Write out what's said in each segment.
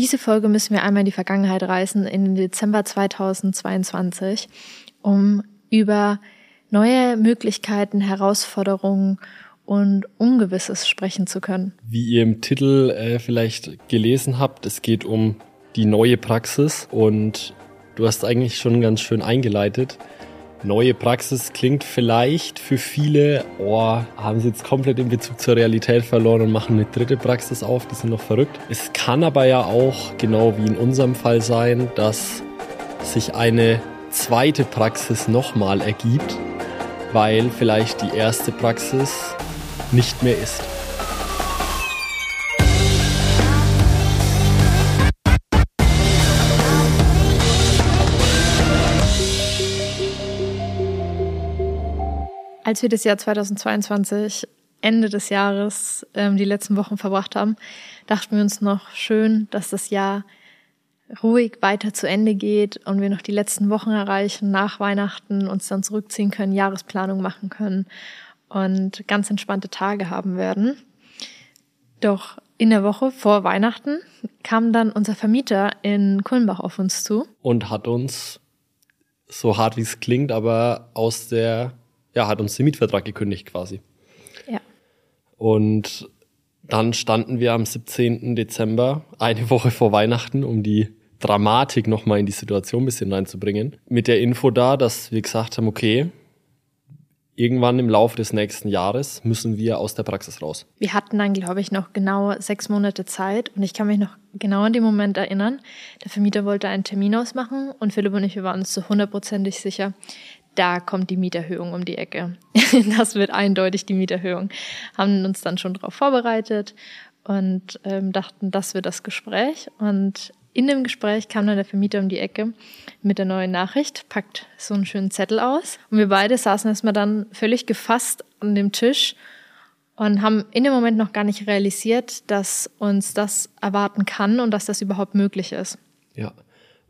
diese Folge müssen wir einmal in die Vergangenheit reisen, in den Dezember 2022, um über neue Möglichkeiten, Herausforderungen und Ungewisses sprechen zu können. Wie ihr im Titel äh, vielleicht gelesen habt, es geht um die neue Praxis und du hast eigentlich schon ganz schön eingeleitet. Neue Praxis klingt vielleicht für viele, oh, haben sie jetzt komplett den Bezug zur Realität verloren und machen eine dritte Praxis auf, die sind noch verrückt. Es kann aber ja auch, genau wie in unserem Fall sein, dass sich eine zweite Praxis nochmal ergibt, weil vielleicht die erste Praxis nicht mehr ist. Als wir das Jahr 2022 Ende des Jahres ähm, die letzten Wochen verbracht haben, dachten wir uns noch schön, dass das Jahr ruhig weiter zu Ende geht und wir noch die letzten Wochen erreichen, nach Weihnachten uns dann zurückziehen können, Jahresplanung machen können und ganz entspannte Tage haben werden. Doch in der Woche vor Weihnachten kam dann unser Vermieter in Kulmbach auf uns zu. Und hat uns, so hart wie es klingt, aber aus der ja, hat uns den Mietvertrag gekündigt quasi. Ja. Und dann standen wir am 17. Dezember, eine Woche vor Weihnachten, um die Dramatik nochmal in die Situation ein bisschen reinzubringen, mit der Info da, dass wir gesagt haben, okay, irgendwann im Laufe des nächsten Jahres müssen wir aus der Praxis raus. Wir hatten dann, glaube ich, noch genau sechs Monate Zeit und ich kann mich noch genau an den Moment erinnern. Der Vermieter wollte einen Termin ausmachen und Philipp und ich, wir waren uns zu hundertprozentig sicher, da kommt die Mieterhöhung um die Ecke. das wird eindeutig die Mieterhöhung. Haben uns dann schon darauf vorbereitet und ähm, dachten, das wird das Gespräch. Und in dem Gespräch kam dann der Vermieter um die Ecke mit der neuen Nachricht, packt so einen schönen Zettel aus. Und wir beide saßen erstmal dann völlig gefasst an dem Tisch und haben in dem Moment noch gar nicht realisiert, dass uns das erwarten kann und dass das überhaupt möglich ist. Ja.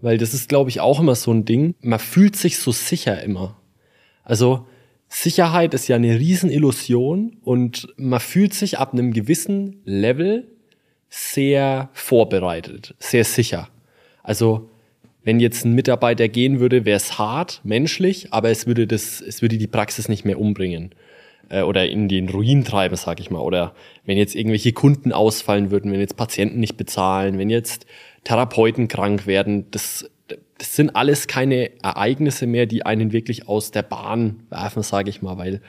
Weil das ist, glaube ich, auch immer so ein Ding. Man fühlt sich so sicher immer. Also Sicherheit ist ja eine Riesenillusion und man fühlt sich ab einem gewissen Level sehr vorbereitet, sehr sicher. Also wenn jetzt ein Mitarbeiter gehen würde, wäre es hart, menschlich, aber es würde das, es würde die Praxis nicht mehr umbringen äh, oder in den Ruin treiben, sag ich mal. Oder wenn jetzt irgendwelche Kunden ausfallen würden, wenn jetzt Patienten nicht bezahlen, wenn jetzt Therapeuten krank werden, das, das sind alles keine Ereignisse mehr, die einen wirklich aus der Bahn werfen, sage ich mal, weil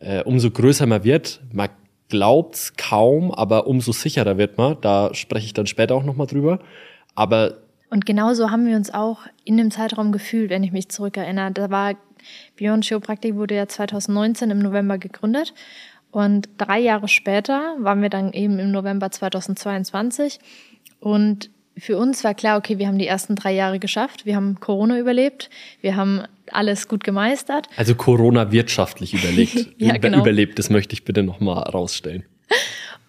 äh, umso größer man wird, man glaubt's kaum, aber umso sicherer wird man. Da spreche ich dann später auch nochmal drüber. Aber und genauso haben wir uns auch in dem Zeitraum gefühlt, wenn ich mich zurückerinnere. Da war Beyond Chiropraktik wurde ja 2019 im November gegründet und drei Jahre später waren wir dann eben im November 2022 und für uns war klar, okay, wir haben die ersten drei Jahre geschafft, wir haben Corona überlebt, wir haben alles gut gemeistert. Also Corona wirtschaftlich überlegt, ja, genau. überlebt, das möchte ich bitte nochmal rausstellen.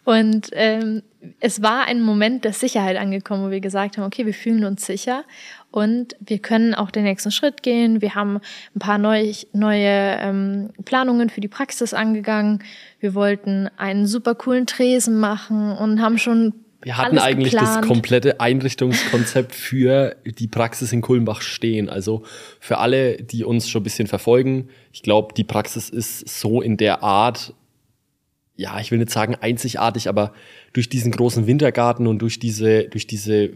Und ähm, es war ein Moment der Sicherheit angekommen, wo wir gesagt haben, okay, wir fühlen uns sicher und wir können auch den nächsten Schritt gehen. Wir haben ein paar neu, neue ähm, Planungen für die Praxis angegangen. Wir wollten einen super coolen Tresen machen und haben schon wir hatten eigentlich geplant. das komplette Einrichtungskonzept für die Praxis in Kulmbach stehen. Also für alle, die uns schon ein bisschen verfolgen, ich glaube, die Praxis ist so in der Art, ja, ich will nicht sagen einzigartig, aber durch diesen großen Wintergarten und durch diese, durch diese,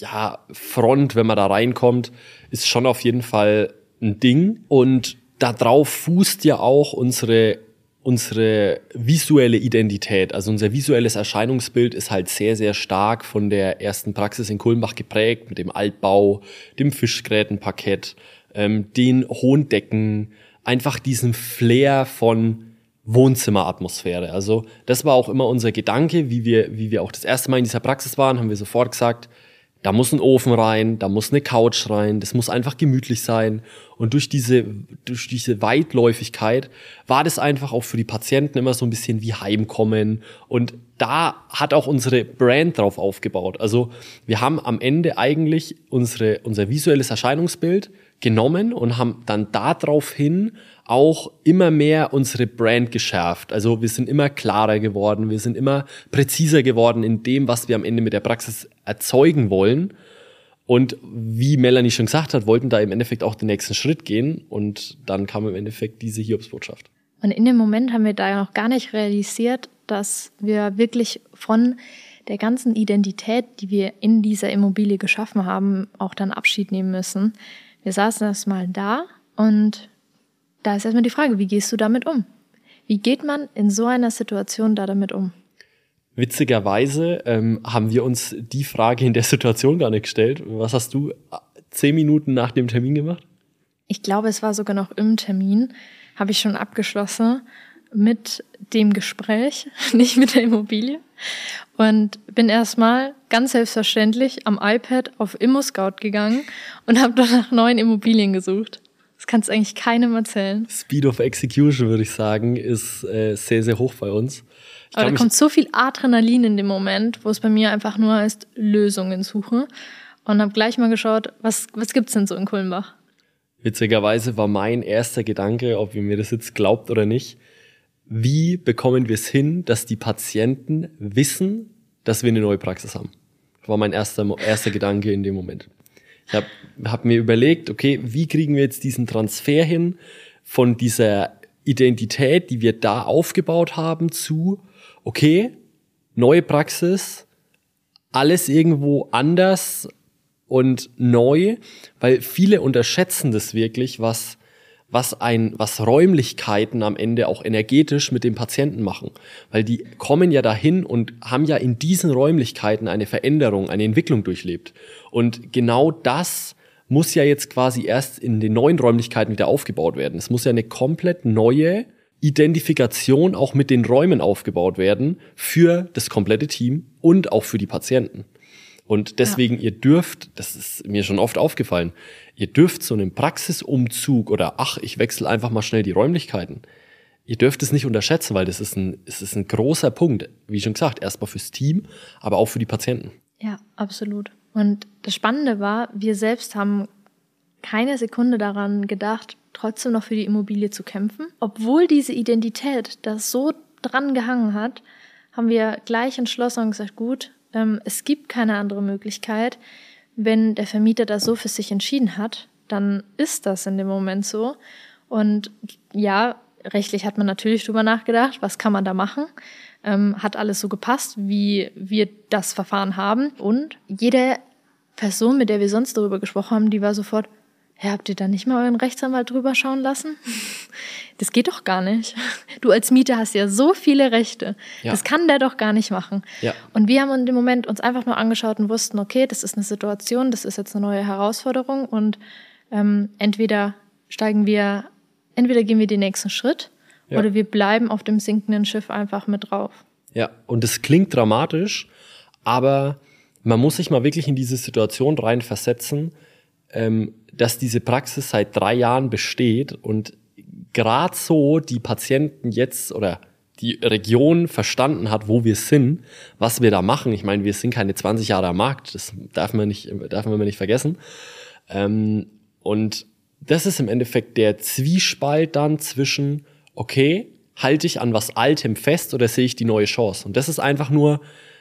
ja, Front, wenn man da reinkommt, ist schon auf jeden Fall ein Ding. Und darauf fußt ja auch unsere unsere visuelle Identität, also unser visuelles Erscheinungsbild ist halt sehr, sehr stark von der ersten Praxis in Kulmbach geprägt, mit dem Altbau, dem Fischgrätenparkett, ähm, den hohen Decken, einfach diesem Flair von Wohnzimmeratmosphäre. Also das war auch immer unser Gedanke, wie wir, wie wir auch das erste Mal in dieser Praxis waren, haben wir sofort gesagt, da muss ein Ofen rein, da muss eine Couch rein, das muss einfach gemütlich sein. Und durch diese, durch diese Weitläufigkeit war das einfach auch für die Patienten immer so ein bisschen wie Heimkommen. Und da hat auch unsere Brand drauf aufgebaut. Also wir haben am Ende eigentlich unsere, unser visuelles Erscheinungsbild genommen und haben dann daraufhin auch immer mehr unsere Brand geschärft. Also wir sind immer klarer geworden, wir sind immer präziser geworden in dem, was wir am Ende mit der Praxis erzeugen wollen. Und wie Melanie schon gesagt hat, wollten da im Endeffekt auch den nächsten Schritt gehen und dann kam im Endeffekt diese Hiobsbotschaft. Und in dem Moment haben wir da noch gar nicht realisiert, dass wir wirklich von der ganzen Identität, die wir in dieser Immobilie geschaffen haben, auch dann Abschied nehmen müssen. Wir saßen erstmal da und da ist erstmal die Frage, wie gehst du damit um? Wie geht man in so einer Situation da damit um? Witzigerweise ähm, haben wir uns die Frage in der Situation gar nicht gestellt. Was hast du zehn Minuten nach dem Termin gemacht? Ich glaube, es war sogar noch im Termin, habe ich schon abgeschlossen mit dem Gespräch, nicht mit der Immobilie. Und bin erstmal ganz selbstverständlich am iPad auf ImmoScout gegangen und habe dort nach neuen Immobilien gesucht. Das kannst du eigentlich keinem erzählen. Speed of Execution, würde ich sagen, ist äh, sehr, sehr hoch bei uns. Ich Aber glaub, da kommt so viel Adrenalin in dem Moment, wo es bei mir einfach nur heißt, Lösungen suchen. Und habe gleich mal geschaut, was, was gibt's denn so in Kulmbach? Witzigerweise war mein erster Gedanke, ob ihr mir das jetzt glaubt oder nicht, wie bekommen wir es hin, dass die Patienten wissen, dass wir eine neue Praxis haben? Das war mein erster, erster Gedanke in dem Moment. Ich habe hab mir überlegt, okay, wie kriegen wir jetzt diesen Transfer hin von dieser Identität, die wir da aufgebaut haben, zu, okay, neue Praxis, alles irgendwo anders und neu, weil viele unterschätzen das wirklich, was was ein, was Räumlichkeiten am Ende auch energetisch mit dem Patienten machen. Weil die kommen ja dahin und haben ja in diesen Räumlichkeiten eine Veränderung, eine Entwicklung durchlebt. Und genau das muss ja jetzt quasi erst in den neuen Räumlichkeiten wieder aufgebaut werden. Es muss ja eine komplett neue Identifikation auch mit den Räumen aufgebaut werden für das komplette Team und auch für die Patienten. Und deswegen, ja. ihr dürft, das ist mir schon oft aufgefallen, ihr dürft so einen Praxisumzug oder ach, ich wechsle einfach mal schnell die Räumlichkeiten. Ihr dürft es nicht unterschätzen, weil das ist ein, es ist ein großer Punkt. Wie schon gesagt, erstmal fürs Team, aber auch für die Patienten. Ja, absolut. Und das Spannende war, wir selbst haben keine Sekunde daran gedacht, trotzdem noch für die Immobilie zu kämpfen. Obwohl diese Identität da so dran gehangen hat, haben wir gleich entschlossen und gesagt, gut, ähm, es gibt keine andere Möglichkeit. Wenn der Vermieter das so für sich entschieden hat, dann ist das in dem Moment so. Und ja, rechtlich hat man natürlich drüber nachgedacht, was kann man da machen. Ähm, hat alles so gepasst, wie wir das Verfahren haben. Und jede Person, mit der wir sonst darüber gesprochen haben, die war sofort, ja, habt ihr da nicht mal euren Rechtsanwalt drüber schauen lassen? Das geht doch gar nicht. Du als Mieter hast ja so viele Rechte. Ja. Das kann der doch gar nicht machen. Ja. Und wir haben in dem Moment uns einfach nur angeschaut und wussten, okay, das ist eine Situation, das ist jetzt eine neue Herausforderung und ähm, entweder steigen wir, entweder gehen wir den nächsten Schritt ja. oder wir bleiben auf dem sinkenden Schiff einfach mit drauf. Ja, und es klingt dramatisch, aber man muss sich mal wirklich in diese Situation reinversetzen, ähm, dass diese Praxis seit drei Jahren besteht und gerade so die Patienten jetzt oder die Region verstanden hat, wo wir sind, was wir da machen. Ich meine, wir sind keine 20 Jahre am Markt, das darf man nicht, darf man nicht vergessen. Ähm, und das ist im Endeffekt der Zwiespalt dann zwischen, okay, halte ich an was Altem fest oder sehe ich die neue Chance? Und das ist einfach nur,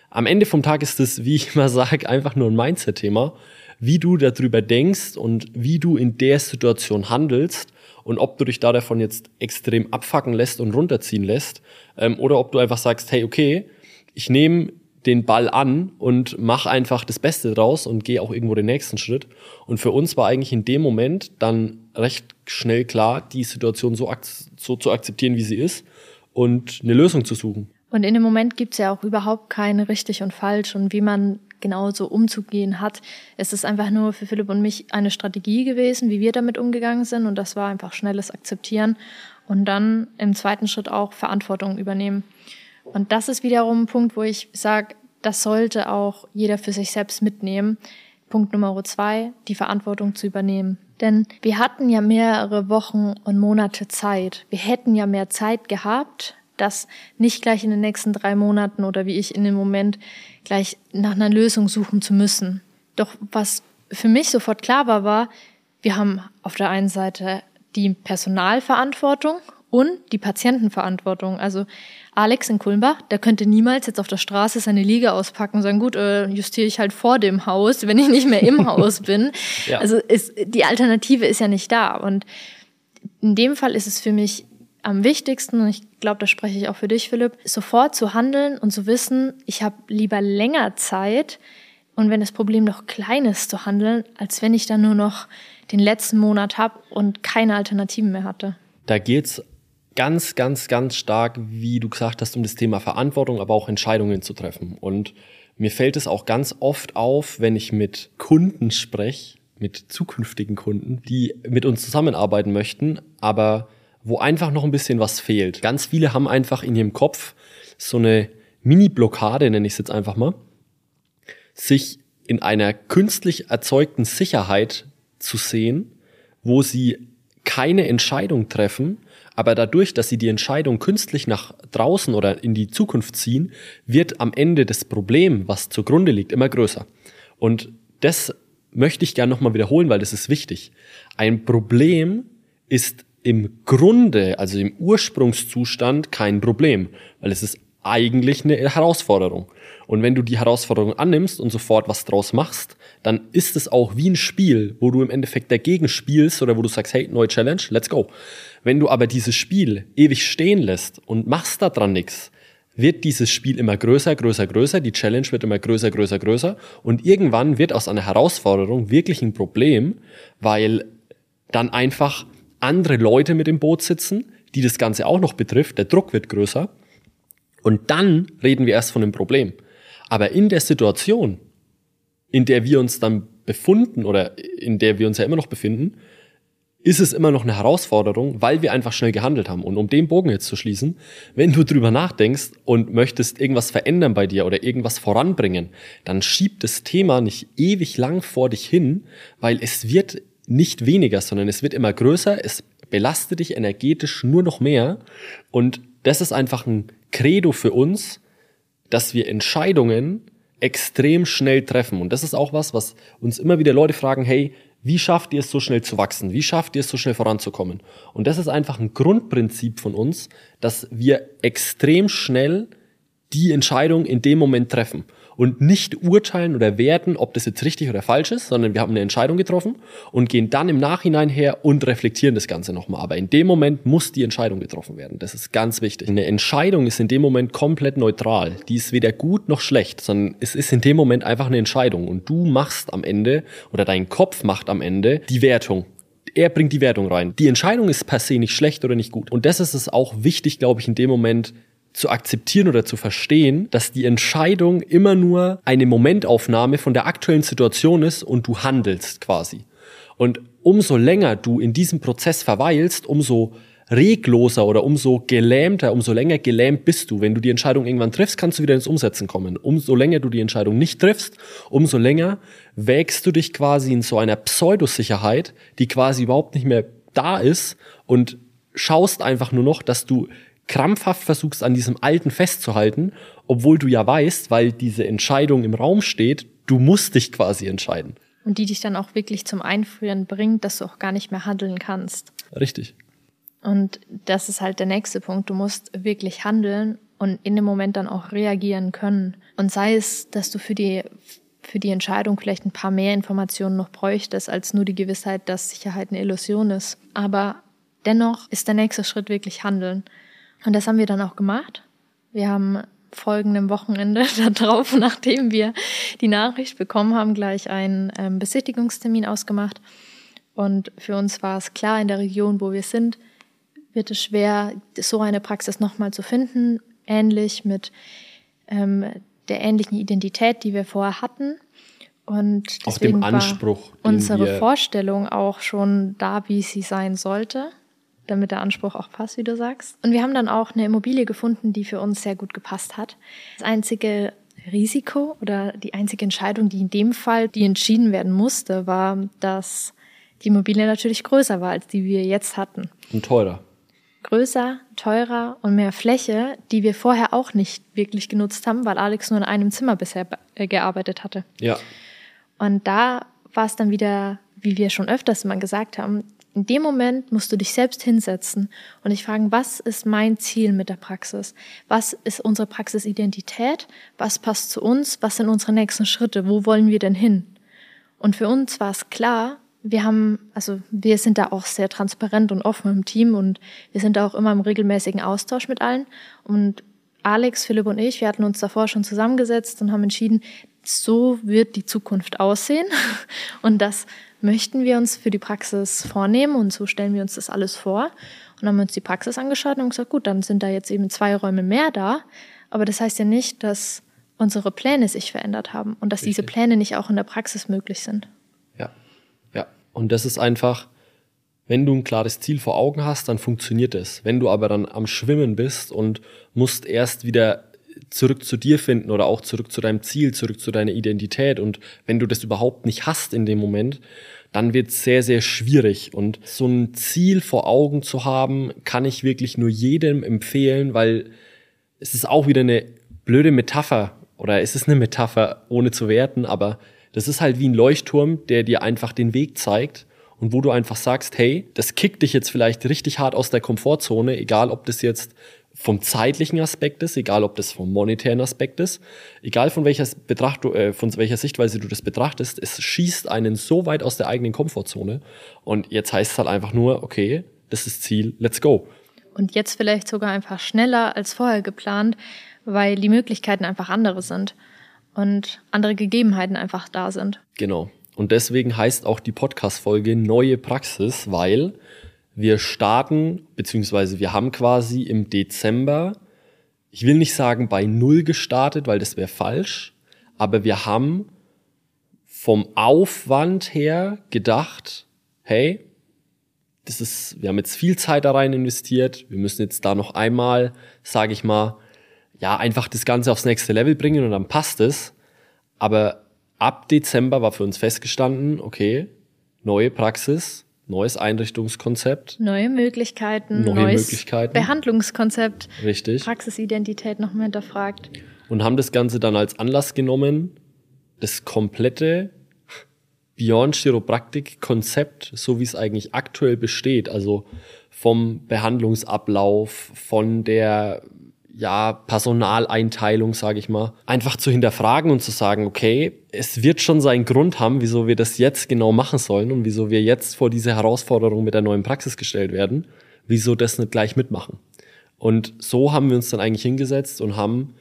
am Ende vom Tag ist das, wie ich immer sage, einfach nur ein Mindset-Thema wie du darüber denkst und wie du in der Situation handelst und ob du dich da davon jetzt extrem abfacken lässt und runterziehen lässt ähm, oder ob du einfach sagst, hey, okay, ich nehme den Ball an und mach einfach das Beste draus und gehe auch irgendwo den nächsten Schritt. Und für uns war eigentlich in dem Moment dann recht schnell klar, die Situation so, so zu akzeptieren, wie sie ist und eine Lösung zu suchen. Und in dem Moment gibt's ja auch überhaupt keine richtig und falsch und wie man genauso umzugehen hat. Es ist einfach nur für Philipp und mich eine Strategie gewesen, wie wir damit umgegangen sind. Und das war einfach schnelles Akzeptieren und dann im zweiten Schritt auch Verantwortung übernehmen. Und das ist wiederum ein Punkt, wo ich sage, das sollte auch jeder für sich selbst mitnehmen. Punkt Nummer zwei, die Verantwortung zu übernehmen. Denn wir hatten ja mehrere Wochen und Monate Zeit. Wir hätten ja mehr Zeit gehabt, das nicht gleich in den nächsten drei Monaten oder wie ich in dem Moment gleich nach einer Lösung suchen zu müssen. Doch was für mich sofort klar war, war, wir haben auf der einen Seite die Personalverantwortung und die Patientenverantwortung. Also Alex in Kulmbach, der könnte niemals jetzt auf der Straße seine Liege auspacken und sagen, gut, äh, justiere ich halt vor dem Haus, wenn ich nicht mehr im Haus bin. Ja. Also ist, die Alternative ist ja nicht da. Und in dem Fall ist es für mich am wichtigsten, und ich glaube, da spreche ich auch für dich, Philipp, sofort zu handeln und zu wissen, ich habe lieber länger Zeit und wenn das Problem noch klein ist, zu handeln, als wenn ich dann nur noch den letzten Monat habe und keine Alternativen mehr hatte. Da geht's ganz, ganz, ganz stark, wie du gesagt hast, um das Thema Verantwortung, aber auch Entscheidungen zu treffen. Und mir fällt es auch ganz oft auf, wenn ich mit Kunden spreche, mit zukünftigen Kunden, die mit uns zusammenarbeiten möchten, aber wo einfach noch ein bisschen was fehlt. Ganz viele haben einfach in ihrem Kopf so eine Mini-Blockade, nenne ich es jetzt einfach mal, sich in einer künstlich erzeugten Sicherheit zu sehen, wo sie keine Entscheidung treffen, aber dadurch, dass sie die Entscheidung künstlich nach draußen oder in die Zukunft ziehen, wird am Ende das Problem, was zugrunde liegt, immer größer. Und das möchte ich gerne nochmal wiederholen, weil das ist wichtig. Ein Problem ist im Grunde, also im Ursprungszustand, kein Problem, weil es ist eigentlich eine Herausforderung. Und wenn du die Herausforderung annimmst und sofort was draus machst, dann ist es auch wie ein Spiel, wo du im Endeffekt dagegen spielst oder wo du sagst, hey, neue Challenge, let's go. Wenn du aber dieses Spiel ewig stehen lässt und machst da dran nichts, wird dieses Spiel immer größer, größer, größer, die Challenge wird immer größer, größer, größer und irgendwann wird aus einer Herausforderung wirklich ein Problem, weil dann einfach andere Leute mit im Boot sitzen, die das Ganze auch noch betrifft, der Druck wird größer und dann reden wir erst von einem Problem. Aber in der Situation, in der wir uns dann befunden oder in der wir uns ja immer noch befinden, ist es immer noch eine Herausforderung, weil wir einfach schnell gehandelt haben. Und um den Bogen jetzt zu schließen, wenn du drüber nachdenkst und möchtest irgendwas verändern bei dir oder irgendwas voranbringen, dann schieb das Thema nicht ewig lang vor dich hin, weil es wird nicht weniger, sondern es wird immer größer, es belastet dich energetisch nur noch mehr. Und das ist einfach ein Credo für uns, dass wir Entscheidungen extrem schnell treffen. Und das ist auch was, was uns immer wieder Leute fragen, hey, wie schafft ihr es so schnell zu wachsen? Wie schafft ihr es so schnell voranzukommen? Und das ist einfach ein Grundprinzip von uns, dass wir extrem schnell die Entscheidung in dem Moment treffen und nicht urteilen oder werten, ob das jetzt richtig oder falsch ist, sondern wir haben eine Entscheidung getroffen und gehen dann im Nachhinein her und reflektieren das Ganze nochmal. Aber in dem Moment muss die Entscheidung getroffen werden. Das ist ganz wichtig. Eine Entscheidung ist in dem Moment komplett neutral. Die ist weder gut noch schlecht, sondern es ist in dem Moment einfach eine Entscheidung und du machst am Ende oder dein Kopf macht am Ende die Wertung er bringt die Wertung rein. Die Entscheidung ist per se nicht schlecht oder nicht gut. Und das ist es auch wichtig, glaube ich, in dem Moment zu akzeptieren oder zu verstehen, dass die Entscheidung immer nur eine Momentaufnahme von der aktuellen Situation ist und du handelst quasi. Und umso länger du in diesem Prozess verweilst, umso regloser oder umso gelähmter, umso länger gelähmt bist du. Wenn du die Entscheidung irgendwann triffst, kannst du wieder ins Umsetzen kommen. Umso länger du die Entscheidung nicht triffst, umso länger wägst du dich quasi in so einer Pseudosicherheit, die quasi überhaupt nicht mehr da ist und schaust einfach nur noch, dass du krampfhaft versuchst, an diesem Alten festzuhalten, obwohl du ja weißt, weil diese Entscheidung im Raum steht, du musst dich quasi entscheiden. Und die dich dann auch wirklich zum Einfrieren bringt, dass du auch gar nicht mehr handeln kannst. Richtig. Und das ist halt der nächste Punkt. Du musst wirklich handeln und in dem Moment dann auch reagieren können. Und sei es, dass du für die, für die Entscheidung vielleicht ein paar mehr Informationen noch bräuchtest, als nur die Gewissheit, dass Sicherheit eine Illusion ist. Aber dennoch ist der nächste Schritt wirklich handeln. Und das haben wir dann auch gemacht. Wir haben folgendem Wochenende darauf, nachdem wir die Nachricht bekommen haben, gleich einen ähm, Besichtigungstermin ausgemacht. Und für uns war es klar, in der Region, wo wir sind, wird es schwer, so eine Praxis nochmal zu finden, ähnlich mit ähm, der ähnlichen Identität, die wir vorher hatten. Und deswegen auch dem Anspruch, war unsere Vorstellung auch schon da, wie sie sein sollte damit der Anspruch auch passt, wie du sagst. Und wir haben dann auch eine Immobilie gefunden, die für uns sehr gut gepasst hat. Das einzige Risiko oder die einzige Entscheidung, die in dem Fall, die entschieden werden musste, war, dass die Immobilie natürlich größer war, als die wir jetzt hatten. Und teurer. Größer, teurer und mehr Fläche, die wir vorher auch nicht wirklich genutzt haben, weil Alex nur in einem Zimmer bisher äh, gearbeitet hatte. Ja. Und da war es dann wieder wie wir schon öfters mal gesagt haben, in dem Moment musst du dich selbst hinsetzen und dich fragen, was ist mein Ziel mit der Praxis? Was ist unsere Praxisidentität? Was passt zu uns? Was sind unsere nächsten Schritte? Wo wollen wir denn hin? Und für uns war es klar, wir haben, also wir sind da auch sehr transparent und offen im Team und wir sind da auch immer im regelmäßigen Austausch mit allen. Und Alex, Philipp und ich, wir hatten uns davor schon zusammengesetzt und haben entschieden, so wird die Zukunft aussehen. Und das möchten wir uns für die Praxis vornehmen und so stellen wir uns das alles vor. Und dann haben wir uns die Praxis angeschaut und gesagt, gut, dann sind da jetzt eben zwei Räume mehr da. Aber das heißt ja nicht, dass unsere Pläne sich verändert haben und dass Richtig. diese Pläne nicht auch in der Praxis möglich sind. Ja, ja. Und das ist einfach, wenn du ein klares Ziel vor Augen hast, dann funktioniert es. Wenn du aber dann am Schwimmen bist und musst erst wieder zurück zu dir finden oder auch zurück zu deinem Ziel, zurück zu deiner Identität und wenn du das überhaupt nicht hast in dem Moment, dann wird es sehr, sehr schwierig. Und so ein Ziel vor Augen zu haben, kann ich wirklich nur jedem empfehlen, weil es ist auch wieder eine blöde Metapher oder es ist eine Metapher ohne zu werten, aber das ist halt wie ein Leuchtturm, der dir einfach den Weg zeigt und wo du einfach sagst, hey, das kickt dich jetzt vielleicht richtig hart aus der Komfortzone, egal ob das jetzt vom zeitlichen Aspekt ist, egal ob das vom monetären Aspekt ist, egal von welcher, Betracht äh, von welcher Sichtweise du das betrachtest, es schießt einen so weit aus der eigenen Komfortzone. Und jetzt heißt es halt einfach nur, okay, das ist Ziel, let's go. Und jetzt vielleicht sogar einfach schneller als vorher geplant, weil die Möglichkeiten einfach andere sind und andere Gegebenheiten einfach da sind. Genau. Und deswegen heißt auch die Podcast-Folge Neue Praxis, weil wir starten, beziehungsweise wir haben quasi im Dezember, ich will nicht sagen bei Null gestartet, weil das wäre falsch, aber wir haben vom Aufwand her gedacht, hey, das ist, wir haben jetzt viel Zeit da rein investiert, wir müssen jetzt da noch einmal, sage ich mal, ja, einfach das Ganze aufs nächste Level bringen und dann passt es. Aber ab Dezember war für uns festgestanden, okay, neue Praxis, neues Einrichtungskonzept. Neue Möglichkeiten, neue neues Möglichkeiten. Behandlungskonzept. Richtig. Praxisidentität noch mehr hinterfragt. Und haben das Ganze dann als Anlass genommen, das komplette Beyond Chiropraktik Konzept, so wie es eigentlich aktuell besteht, also vom Behandlungsablauf, von der ja, Personaleinteilung, sage ich mal, einfach zu hinterfragen und zu sagen, okay, es wird schon seinen Grund haben, wieso wir das jetzt genau machen sollen und wieso wir jetzt vor diese Herausforderung mit der neuen Praxis gestellt werden, wieso das nicht gleich mitmachen. Und so haben wir uns dann eigentlich hingesetzt und haben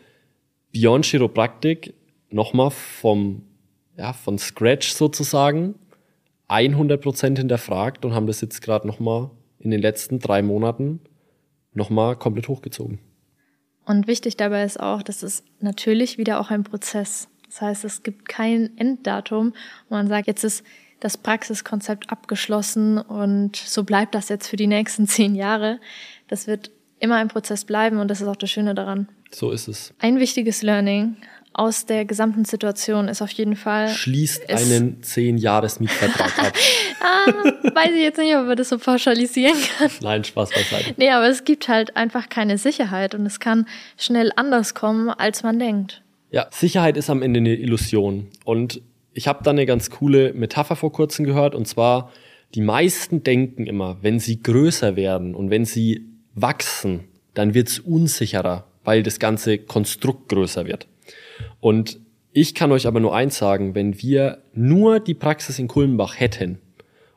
Beyond Chiropraktik nochmal vom, ja, von Scratch sozusagen 100% hinterfragt und haben das jetzt gerade nochmal in den letzten drei Monaten nochmal komplett hochgezogen. Und wichtig dabei ist auch, dass es natürlich wieder auch ein Prozess. Das heißt, es gibt kein Enddatum, wo man sagt, jetzt ist das Praxiskonzept abgeschlossen und so bleibt das jetzt für die nächsten zehn Jahre. Das wird immer ein Prozess bleiben und das ist auch das Schöne daran. So ist es. Ein wichtiges Learning aus der gesamten Situation ist auf jeden Fall. Schließt einen zehn Jahres Mietvertrag ab. ah, weiß ich jetzt nicht, ob man das so pauschalisieren kann. Nein, Spaß beiseite. Nee, aber es gibt halt einfach keine Sicherheit und es kann schnell anders kommen, als man denkt. Ja, Sicherheit ist am Ende eine Illusion. Und ich habe da eine ganz coole Metapher vor kurzem gehört und zwar, die meisten denken immer, wenn sie größer werden und wenn sie wachsen, dann wird's unsicherer, weil das ganze Konstrukt größer wird. Und ich kann euch aber nur eins sagen, wenn wir nur die Praxis in Kulmbach hätten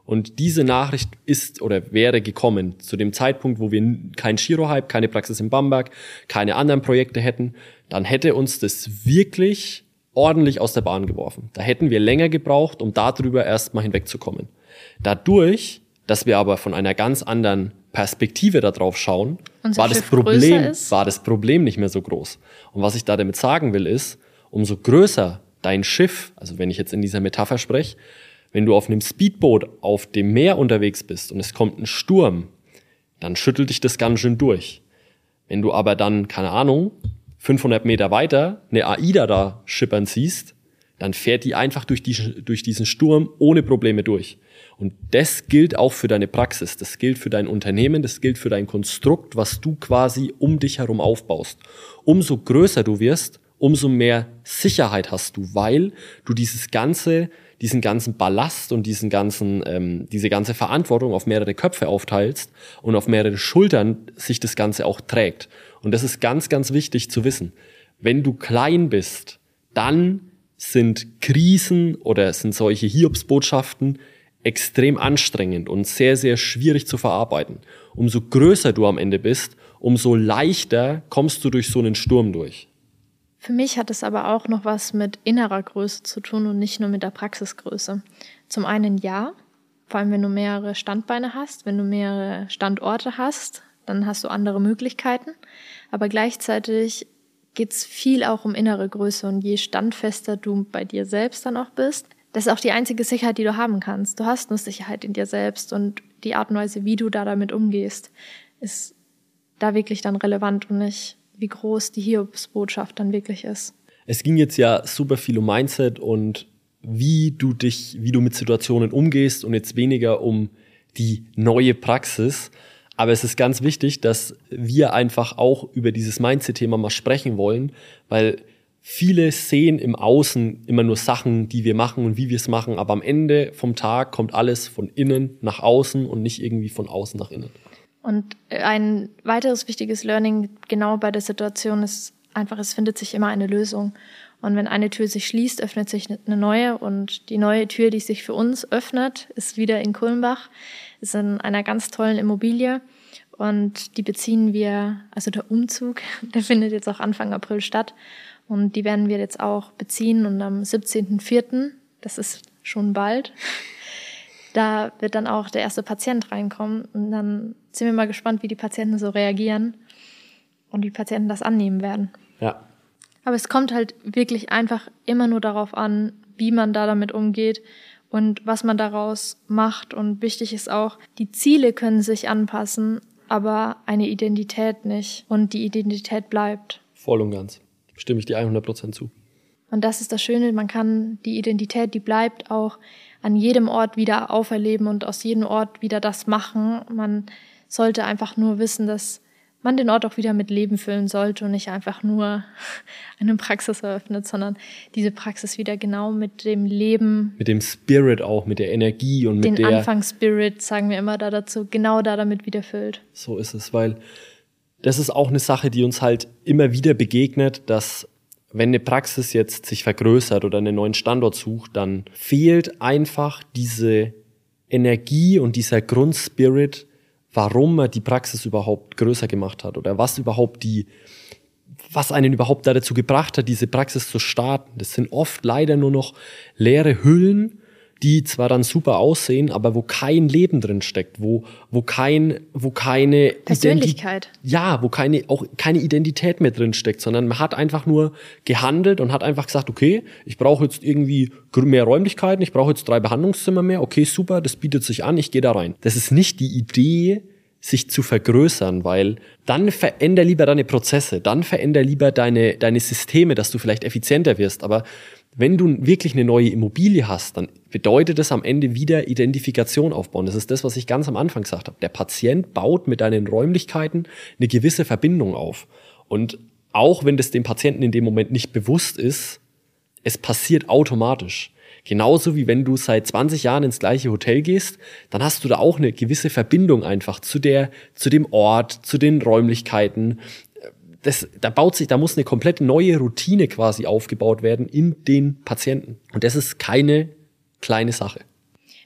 und diese Nachricht ist oder wäre gekommen zu dem Zeitpunkt, wo wir kein Giro-Hype, keine Praxis in Bamberg, keine anderen Projekte hätten, dann hätte uns das wirklich ordentlich aus der Bahn geworfen. Da hätten wir länger gebraucht, um darüber erstmal hinwegzukommen. Dadurch, dass wir aber von einer ganz anderen Perspektive darauf schauen, war das Problem, war das Problem nicht mehr so groß. Und was ich da damit sagen will, ist, umso größer dein Schiff, also wenn ich jetzt in dieser Metapher spreche, wenn du auf einem Speedboot auf dem Meer unterwegs bist und es kommt ein Sturm, dann schüttelt dich das ganz schön durch. Wenn du aber dann, keine Ahnung, 500 Meter weiter eine AIDA da schippern siehst, dann fährt die einfach durch, die, durch diesen Sturm ohne Probleme durch. Und das gilt auch für deine Praxis, das gilt für dein Unternehmen, das gilt für dein Konstrukt, was du quasi um dich herum aufbaust. Umso größer du wirst, umso mehr Sicherheit hast du, weil du dieses ganze, diesen ganzen Ballast und diesen ganzen, ähm, diese ganze Verantwortung auf mehrere Köpfe aufteilst und auf mehrere Schultern sich das Ganze auch trägt. Und das ist ganz, ganz wichtig zu wissen. Wenn du klein bist, dann sind Krisen oder sind solche Hiobsbotschaften extrem anstrengend und sehr, sehr schwierig zu verarbeiten. Umso größer du am Ende bist, umso leichter kommst du durch so einen Sturm durch. Für mich hat es aber auch noch was mit innerer Größe zu tun und nicht nur mit der Praxisgröße. Zum einen ja, vor allem wenn du mehrere Standbeine hast, wenn du mehrere Standorte hast, dann hast du andere Möglichkeiten. Aber gleichzeitig geht es viel auch um innere Größe und je standfester du bei dir selbst dann auch bist, das ist auch die einzige Sicherheit, die du haben kannst. Du hast eine Sicherheit in dir selbst und die Art und Weise, wie du da damit umgehst, ist da wirklich dann relevant und nicht, wie groß die Hiobsbotschaft dann wirklich ist. Es ging jetzt ja super viel um Mindset und wie du dich, wie du mit Situationen umgehst und jetzt weniger um die neue Praxis. Aber es ist ganz wichtig, dass wir einfach auch über dieses Mindset-Thema mal sprechen wollen, weil viele sehen im Außen immer nur Sachen, die wir machen und wie wir es machen, aber am Ende vom Tag kommt alles von innen nach außen und nicht irgendwie von außen nach innen. Und ein weiteres wichtiges Learning genau bei der Situation ist einfach, es findet sich immer eine Lösung. Und wenn eine Tür sich schließt, öffnet sich eine neue. Und die neue Tür, die sich für uns öffnet, ist wieder in Kulmbach, ist in einer ganz tollen Immobilie. Und die beziehen wir, also der Umzug, der findet jetzt auch Anfang April statt. Und die werden wir jetzt auch beziehen. Und am 17.04., das ist schon bald, da wird dann auch der erste Patient reinkommen. Und dann sind wir mal gespannt, wie die Patienten so reagieren und wie Patienten das annehmen werden. Ja. Aber es kommt halt wirklich einfach immer nur darauf an, wie man da damit umgeht und was man daraus macht. Und wichtig ist auch, die Ziele können sich anpassen, aber eine Identität nicht. Und die Identität bleibt. Voll und ganz. Stimme ich dir 100% zu. Und das ist das Schöne, man kann die Identität, die bleibt auch an jedem Ort wieder auferleben und aus jedem Ort wieder das machen. Man sollte einfach nur wissen, dass man den Ort auch wieder mit Leben füllen sollte und nicht einfach nur eine Praxis eröffnet, sondern diese Praxis wieder genau mit dem Leben. Mit dem Spirit auch, mit der Energie und mit der. Den Anfangsspirit, sagen wir immer da dazu, genau da damit wieder füllt. So ist es, weil das ist auch eine Sache, die uns halt immer wieder begegnet, dass wenn eine Praxis jetzt sich vergrößert oder einen neuen Standort sucht, dann fehlt einfach diese Energie und dieser Grundspirit, warum man die Praxis überhaupt größer gemacht hat oder was überhaupt die, was einen überhaupt dazu gebracht hat, diese Praxis zu starten. Das sind oft leider nur noch leere Hüllen, die zwar dann super aussehen, aber wo kein Leben drin steckt, wo, wo kein, wo keine Persönlichkeit. Identi ja, wo keine, auch keine Identität mehr drin steckt, sondern man hat einfach nur gehandelt und hat einfach gesagt, okay, ich brauche jetzt irgendwie mehr Räumlichkeiten, ich brauche jetzt drei Behandlungszimmer mehr, okay, super, das bietet sich an, ich gehe da rein. Das ist nicht die Idee, sich zu vergrößern, weil dann veränder lieber deine Prozesse, dann veränder lieber deine, deine Systeme, dass du vielleicht effizienter wirst, aber wenn du wirklich eine neue Immobilie hast, dann bedeutet das am Ende wieder Identifikation aufbauen. Das ist das, was ich ganz am Anfang gesagt habe. Der Patient baut mit deinen Räumlichkeiten eine gewisse Verbindung auf. Und auch wenn das dem Patienten in dem Moment nicht bewusst ist, es passiert automatisch. Genauso wie wenn du seit 20 Jahren ins gleiche Hotel gehst, dann hast du da auch eine gewisse Verbindung einfach zu der, zu dem Ort, zu den Räumlichkeiten, das, da baut sich, da muss eine komplett neue Routine quasi aufgebaut werden in den Patienten. Und das ist keine kleine Sache.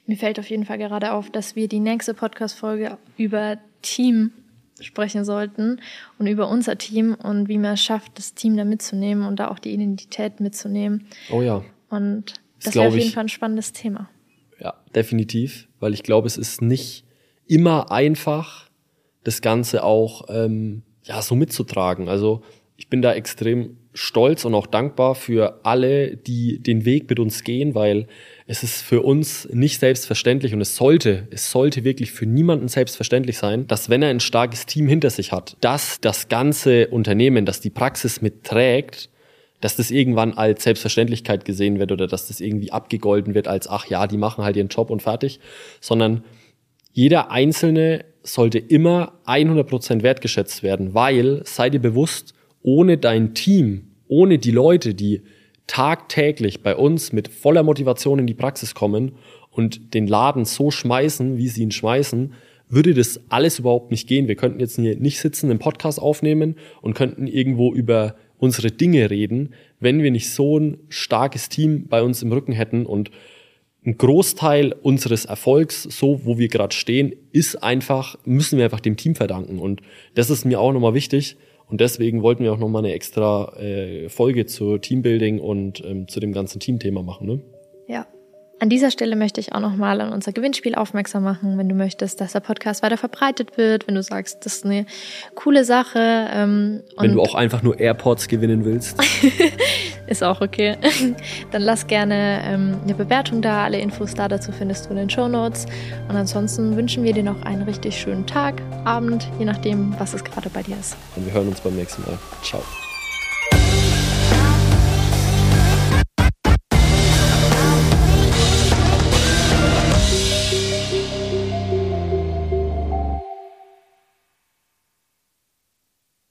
Mir fällt auf jeden Fall gerade auf, dass wir die nächste Podcast-Folge über Team sprechen sollten und über unser Team und wie man es schafft, das Team da mitzunehmen und da auch die Identität mitzunehmen. Oh ja. Und das, das wäre auf jeden Fall ein spannendes Thema. Ja, definitiv, weil ich glaube, es ist nicht immer einfach, das Ganze auch ähm, ja, so mitzutragen. Also ich bin da extrem stolz und auch dankbar für alle, die den Weg mit uns gehen, weil es ist für uns nicht selbstverständlich und es sollte, es sollte wirklich für niemanden selbstverständlich sein, dass wenn er ein starkes Team hinter sich hat, dass das ganze Unternehmen, dass die Praxis mitträgt, dass das irgendwann als Selbstverständlichkeit gesehen wird oder dass das irgendwie abgegolten wird als, ach ja, die machen halt ihren Job und fertig, sondern jeder Einzelne sollte immer 100% wertgeschätzt werden, weil sei dir bewusst, ohne dein Team, ohne die Leute, die tagtäglich bei uns mit voller Motivation in die Praxis kommen und den Laden so schmeißen, wie sie ihn schmeißen, würde das alles überhaupt nicht gehen. Wir könnten jetzt hier nicht sitzen, einen Podcast aufnehmen und könnten irgendwo über unsere Dinge reden, wenn wir nicht so ein starkes Team bei uns im Rücken hätten und ein Großteil unseres Erfolgs, so wo wir gerade stehen, ist einfach, müssen wir einfach dem Team verdanken. Und das ist mir auch nochmal wichtig. Und deswegen wollten wir auch nochmal eine extra äh, Folge zu Teambuilding und ähm, zu dem ganzen Teamthema machen. Ne? Ja, an dieser Stelle möchte ich auch nochmal an unser Gewinnspiel aufmerksam machen, wenn du möchtest, dass der Podcast weiter verbreitet wird, wenn du sagst, das ist eine coole Sache. Ähm, wenn du auch einfach nur AirPods gewinnen willst. ist auch okay. Dann lass gerne ähm, eine Bewertung da. Alle Infos da dazu findest du in den Show Notes. Und ansonsten wünschen wir dir noch einen richtig schönen Tag, Abend, je nachdem, was es gerade bei dir ist. Und wir hören uns beim nächsten Mal. Ciao.